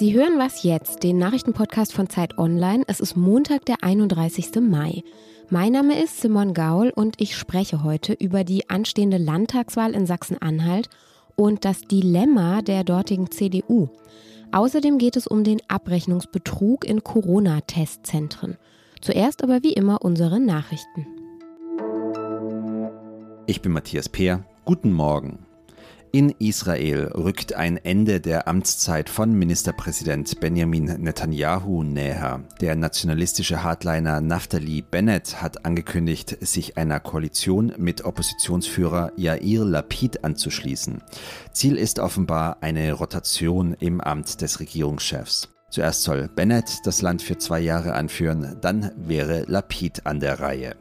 Sie hören was jetzt, den Nachrichtenpodcast von Zeit Online. Es ist Montag, der 31. Mai. Mein Name ist Simon Gaul und ich spreche heute über die anstehende Landtagswahl in Sachsen-Anhalt und das Dilemma der dortigen CDU. Außerdem geht es um den Abrechnungsbetrug in Corona-Testzentren. Zuerst aber wie immer unsere Nachrichten. Ich bin Matthias Peer. Guten Morgen. In Israel rückt ein Ende der Amtszeit von Ministerpräsident Benjamin Netanyahu näher. Der nationalistische Hardliner Naftali Bennett hat angekündigt, sich einer Koalition mit Oppositionsführer Yair Lapid anzuschließen. Ziel ist offenbar eine Rotation im Amt des Regierungschefs. Zuerst soll Bennett das Land für zwei Jahre anführen, dann wäre Lapid an der Reihe.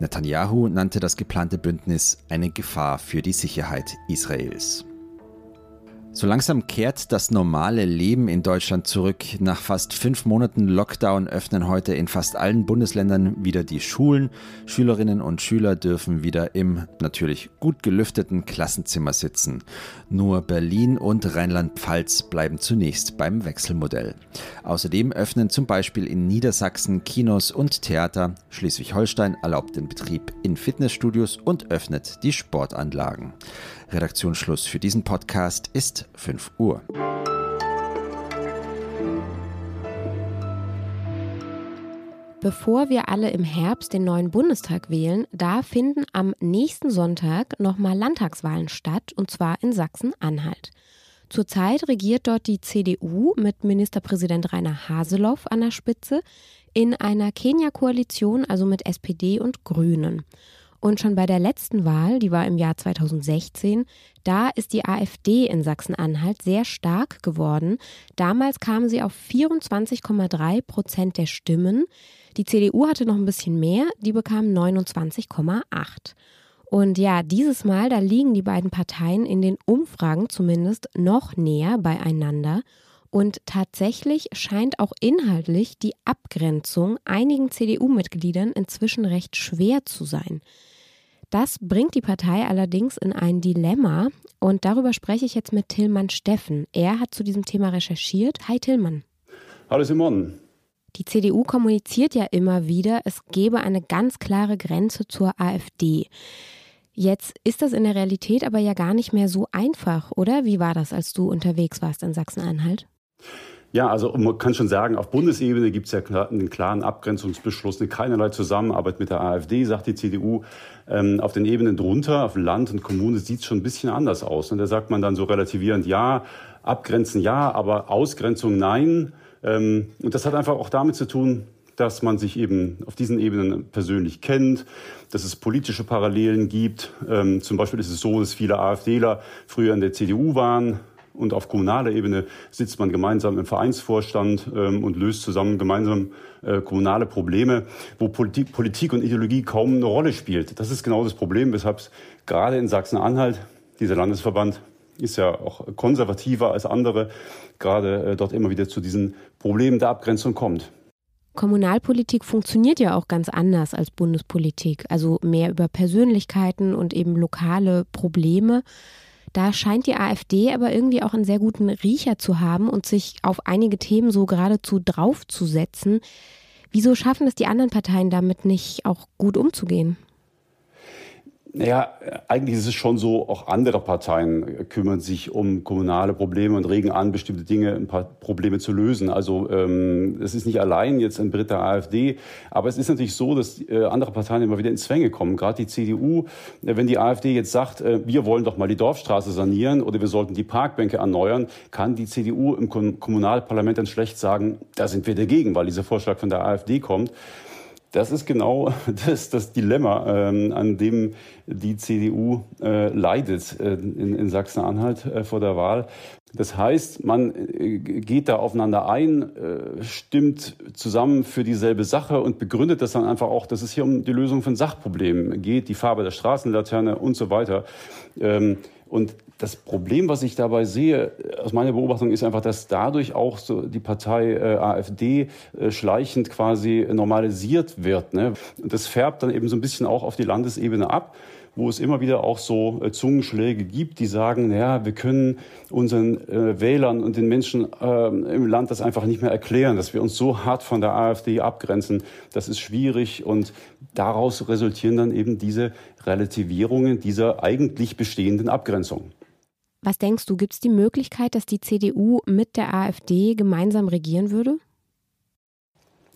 Netanyahu nannte das geplante Bündnis eine Gefahr für die Sicherheit Israels. So langsam kehrt das normale Leben in Deutschland zurück. Nach fast fünf Monaten Lockdown öffnen heute in fast allen Bundesländern wieder die Schulen. Schülerinnen und Schüler dürfen wieder im natürlich gut gelüfteten Klassenzimmer sitzen. Nur Berlin und Rheinland-Pfalz bleiben zunächst beim Wechselmodell. Außerdem öffnen zum Beispiel in Niedersachsen Kinos und Theater. Schleswig-Holstein erlaubt den Betrieb in Fitnessstudios und öffnet die Sportanlagen. Redaktionsschluss für diesen Podcast ist 5 Uhr. Bevor wir alle im Herbst den neuen Bundestag wählen, da finden am nächsten Sonntag nochmal Landtagswahlen statt, und zwar in Sachsen-Anhalt. Zurzeit regiert dort die CDU mit Ministerpräsident Rainer Haseloff an der Spitze in einer Kenia-Koalition, also mit SPD und Grünen. Und schon bei der letzten Wahl, die war im Jahr 2016, da ist die AfD in Sachsen-Anhalt sehr stark geworden. Damals kam sie auf 24,3 Prozent der Stimmen. Die CDU hatte noch ein bisschen mehr, die bekam 29,8. Und ja, dieses Mal, da liegen die beiden Parteien in den Umfragen zumindest noch näher beieinander. Und tatsächlich scheint auch inhaltlich die Abgrenzung einigen CDU-Mitgliedern inzwischen recht schwer zu sein. Das bringt die Partei allerdings in ein Dilemma und darüber spreche ich jetzt mit Tillmann Steffen. Er hat zu diesem Thema recherchiert. Hi Tillmann. Hallo Simon. Die CDU kommuniziert ja immer wieder, es gebe eine ganz klare Grenze zur AfD. Jetzt ist das in der Realität aber ja gar nicht mehr so einfach, oder? Wie war das, als du unterwegs warst in Sachsen-Anhalt? Ja, also man kann schon sagen, auf Bundesebene gibt es ja einen klaren Abgrenzungsbeschluss, eine keinerlei Zusammenarbeit mit der AfD, sagt die CDU. Ähm, auf den Ebenen drunter, auf Land und Kommune, sieht es schon ein bisschen anders aus. Und da sagt man dann so relativierend, ja, abgrenzen ja, aber Ausgrenzung nein. Ähm, und das hat einfach auch damit zu tun, dass man sich eben auf diesen Ebenen persönlich kennt, dass es politische Parallelen gibt. Ähm, zum Beispiel ist es so, dass viele AfDler früher in der CDU waren, und auf kommunaler Ebene sitzt man gemeinsam im Vereinsvorstand ähm, und löst zusammen gemeinsam äh, kommunale Probleme, wo Politik, Politik und Ideologie kaum eine Rolle spielt. Das ist genau das Problem, weshalb es gerade in Sachsen-Anhalt, dieser Landesverband, ist ja auch konservativer als andere, gerade äh, dort immer wieder zu diesen Problemen der Abgrenzung kommt. Kommunalpolitik funktioniert ja auch ganz anders als Bundespolitik, also mehr über Persönlichkeiten und eben lokale Probleme. Da scheint die AfD aber irgendwie auch einen sehr guten Riecher zu haben und sich auf einige Themen so geradezu draufzusetzen. Wieso schaffen es die anderen Parteien damit nicht auch gut umzugehen? Naja, eigentlich ist es schon so, auch andere Parteien kümmern sich um kommunale Probleme und regen an, bestimmte Dinge, ein paar Probleme zu lösen. Also ähm, es ist nicht allein jetzt ein Brit der AfD, aber es ist natürlich so, dass äh, andere Parteien immer wieder ins Zwänge kommen. Gerade die CDU, äh, wenn die AfD jetzt sagt, äh, wir wollen doch mal die Dorfstraße sanieren oder wir sollten die Parkbänke erneuern, kann die CDU im Kommunalparlament dann schlecht sagen, da sind wir dagegen, weil dieser Vorschlag von der AfD kommt. Das ist genau das, das Dilemma, ähm, an dem die CDU äh, leidet äh, in, in Sachsen-Anhalt äh, vor der Wahl. Das heißt, man äh, geht da aufeinander ein, äh, stimmt zusammen für dieselbe Sache und begründet das dann einfach auch, dass es hier um die Lösung von Sachproblemen geht, die Farbe der Straßenlaterne und so weiter. Ähm, und das Problem, was ich dabei sehe, aus meiner Beobachtung, ist einfach, dass dadurch auch so die Partei äh, AfD äh, schleichend quasi normalisiert wird. Ne? Und das färbt dann eben so ein bisschen auch auf die Landesebene ab wo es immer wieder auch so äh, Zungenschläge gibt, die sagen, naja, wir können unseren äh, Wählern und den Menschen äh, im Land das einfach nicht mehr erklären, dass wir uns so hart von der AfD abgrenzen. Das ist schwierig und daraus resultieren dann eben diese Relativierungen dieser eigentlich bestehenden Abgrenzung. Was denkst du, gibt es die Möglichkeit, dass die CDU mit der AfD gemeinsam regieren würde?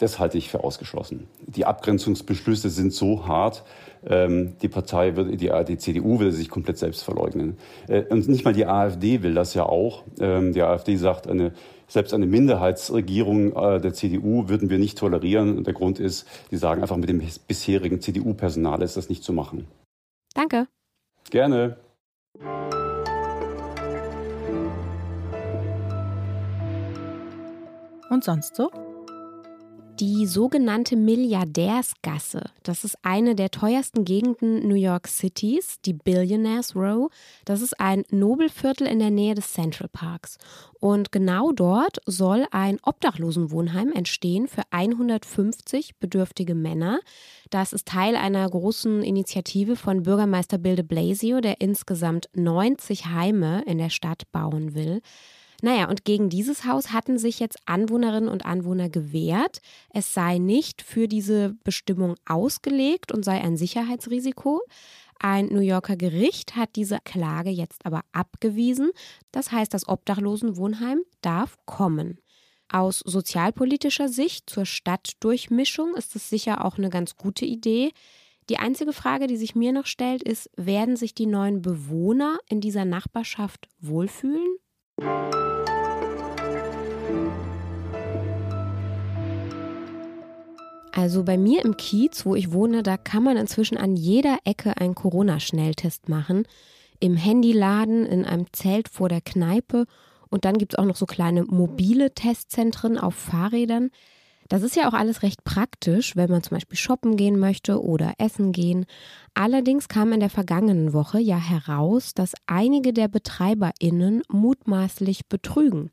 Das halte ich für ausgeschlossen. Die Abgrenzungsbeschlüsse sind so hart, ähm, die Partei, wird, die, die CDU will sich komplett selbst verleugnen. Äh, und nicht mal die AfD will das ja auch. Ähm, die AfD sagt, eine, selbst eine Minderheitsregierung äh, der CDU würden wir nicht tolerieren. Und der Grund ist, die sagen einfach, mit dem bisherigen CDU-Personal ist das nicht zu machen. Danke. Gerne. Und sonst so? Die sogenannte Milliardärsgasse, das ist eine der teuersten Gegenden New York Cities, die Billionaires Row. Das ist ein Nobelviertel in der Nähe des Central Parks. Und genau dort soll ein Obdachlosenwohnheim entstehen für 150 bedürftige Männer. Das ist Teil einer großen Initiative von Bürgermeister Bill de Blasio, der insgesamt 90 Heime in der Stadt bauen will. Naja, und gegen dieses Haus hatten sich jetzt Anwohnerinnen und Anwohner gewehrt. Es sei nicht für diese Bestimmung ausgelegt und sei ein Sicherheitsrisiko. Ein New Yorker Gericht hat diese Klage jetzt aber abgewiesen. Das heißt, das Obdachlosenwohnheim darf kommen. Aus sozialpolitischer Sicht zur Stadtdurchmischung ist es sicher auch eine ganz gute Idee. Die einzige Frage, die sich mir noch stellt, ist, werden sich die neuen Bewohner in dieser Nachbarschaft wohlfühlen? Also bei mir im Kiez, wo ich wohne, da kann man inzwischen an jeder Ecke einen Corona-Schnelltest machen. Im Handyladen, in einem Zelt vor der Kneipe. Und dann gibt es auch noch so kleine mobile Testzentren auf Fahrrädern. Das ist ja auch alles recht praktisch, wenn man zum Beispiel shoppen gehen möchte oder essen gehen. Allerdings kam in der vergangenen Woche ja heraus, dass einige der BetreiberInnen mutmaßlich betrügen.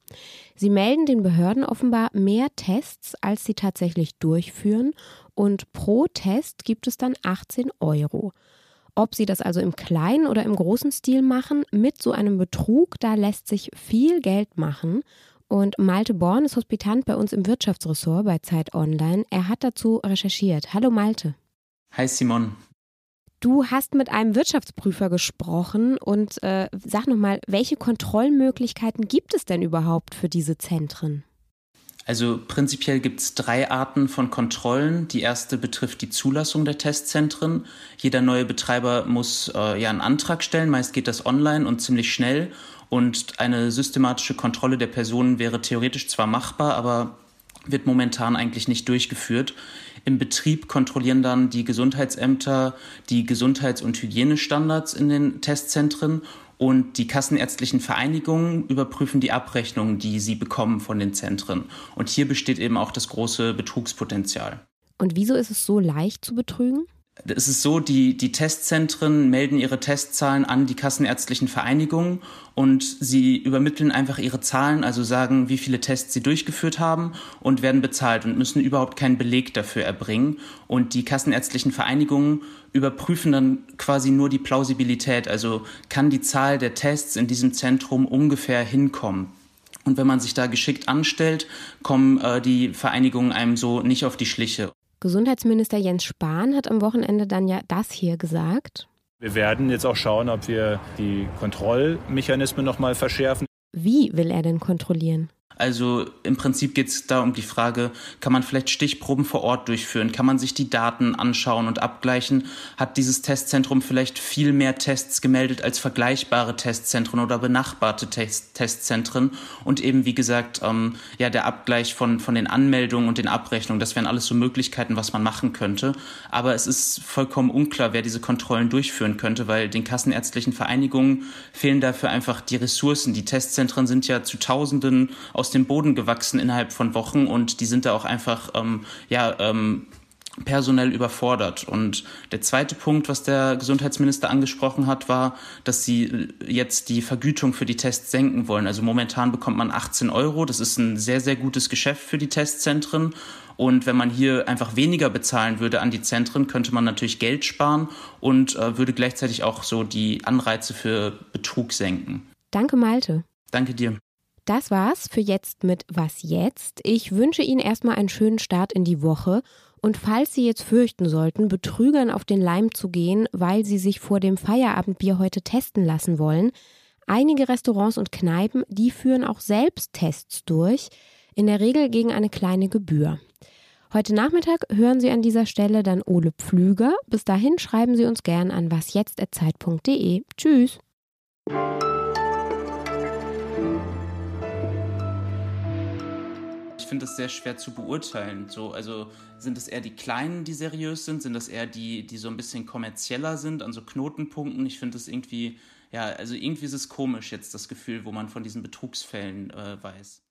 Sie melden den Behörden offenbar mehr Tests, als sie tatsächlich durchführen und pro Test gibt es dann 18 Euro. Ob sie das also im kleinen oder im großen Stil machen, mit so einem Betrug, da lässt sich viel Geld machen. Und Malte Born ist Hospitant bei uns im Wirtschaftsressort bei Zeit Online. Er hat dazu recherchiert. Hallo Malte. Hi Simon. Du hast mit einem Wirtschaftsprüfer gesprochen und äh, sag nochmal, welche Kontrollmöglichkeiten gibt es denn überhaupt für diese Zentren? Also prinzipiell gibt es drei Arten von Kontrollen. Die erste betrifft die Zulassung der Testzentren. Jeder neue Betreiber muss äh, ja einen Antrag stellen. Meist geht das online und ziemlich schnell. Und eine systematische Kontrolle der Personen wäre theoretisch zwar machbar, aber wird momentan eigentlich nicht durchgeführt. Im Betrieb kontrollieren dann die Gesundheitsämter die Gesundheits- und Hygienestandards in den Testzentren und die kassenärztlichen Vereinigungen überprüfen die Abrechnungen, die sie bekommen von den Zentren. Und hier besteht eben auch das große Betrugspotenzial. Und wieso ist es so leicht zu betrügen? Es ist so, die, die Testzentren melden ihre Testzahlen an die kassenärztlichen Vereinigungen und sie übermitteln einfach ihre Zahlen, also sagen, wie viele Tests sie durchgeführt haben und werden bezahlt und müssen überhaupt keinen Beleg dafür erbringen. Und die kassenärztlichen Vereinigungen überprüfen dann quasi nur die Plausibilität, also kann die Zahl der Tests in diesem Zentrum ungefähr hinkommen. Und wenn man sich da geschickt anstellt, kommen äh, die Vereinigungen einem so nicht auf die Schliche. Gesundheitsminister Jens Spahn hat am Wochenende dann ja das hier gesagt. Wir werden jetzt auch schauen, ob wir die Kontrollmechanismen noch mal verschärfen. Wie will er denn kontrollieren? Also im Prinzip geht es da um die Frage, kann man vielleicht Stichproben vor Ort durchführen? Kann man sich die Daten anschauen und abgleichen? Hat dieses Testzentrum vielleicht viel mehr Tests gemeldet als vergleichbare Testzentren oder benachbarte Test Testzentren? Und eben, wie gesagt, ähm, ja, der Abgleich von, von den Anmeldungen und den Abrechnungen, das wären alles so Möglichkeiten, was man machen könnte. Aber es ist vollkommen unklar, wer diese Kontrollen durchführen könnte, weil den kassenärztlichen Vereinigungen fehlen dafür einfach die Ressourcen. Die Testzentren sind ja zu Tausenden aus aus dem Boden gewachsen innerhalb von Wochen und die sind da auch einfach ähm, ja, ähm, personell überfordert. Und der zweite Punkt, was der Gesundheitsminister angesprochen hat, war, dass sie jetzt die Vergütung für die Tests senken wollen. Also momentan bekommt man 18 Euro. Das ist ein sehr, sehr gutes Geschäft für die Testzentren. Und wenn man hier einfach weniger bezahlen würde an die Zentren, könnte man natürlich Geld sparen und äh, würde gleichzeitig auch so die Anreize für Betrug senken. Danke, Malte. Danke dir. Das war's für jetzt mit Was jetzt? Ich wünsche Ihnen erstmal einen schönen Start in die Woche und falls Sie jetzt fürchten sollten, Betrügern auf den Leim zu gehen, weil Sie sich vor dem Feierabendbier heute testen lassen wollen, einige Restaurants und Kneipen, die führen auch selbst Tests durch, in der Regel gegen eine kleine Gebühr. Heute Nachmittag hören Sie an dieser Stelle dann Ole Pflüger. Bis dahin schreiben Sie uns gern an wasjetzt.zeit.de. Tschüss. Finde es sehr schwer zu beurteilen. So, also sind es eher die Kleinen, die seriös sind? Sind das eher die, die so ein bisschen kommerzieller sind, an so Knotenpunkten? Ich finde es irgendwie, ja, also irgendwie ist es komisch jetzt das Gefühl, wo man von diesen Betrugsfällen äh, weiß.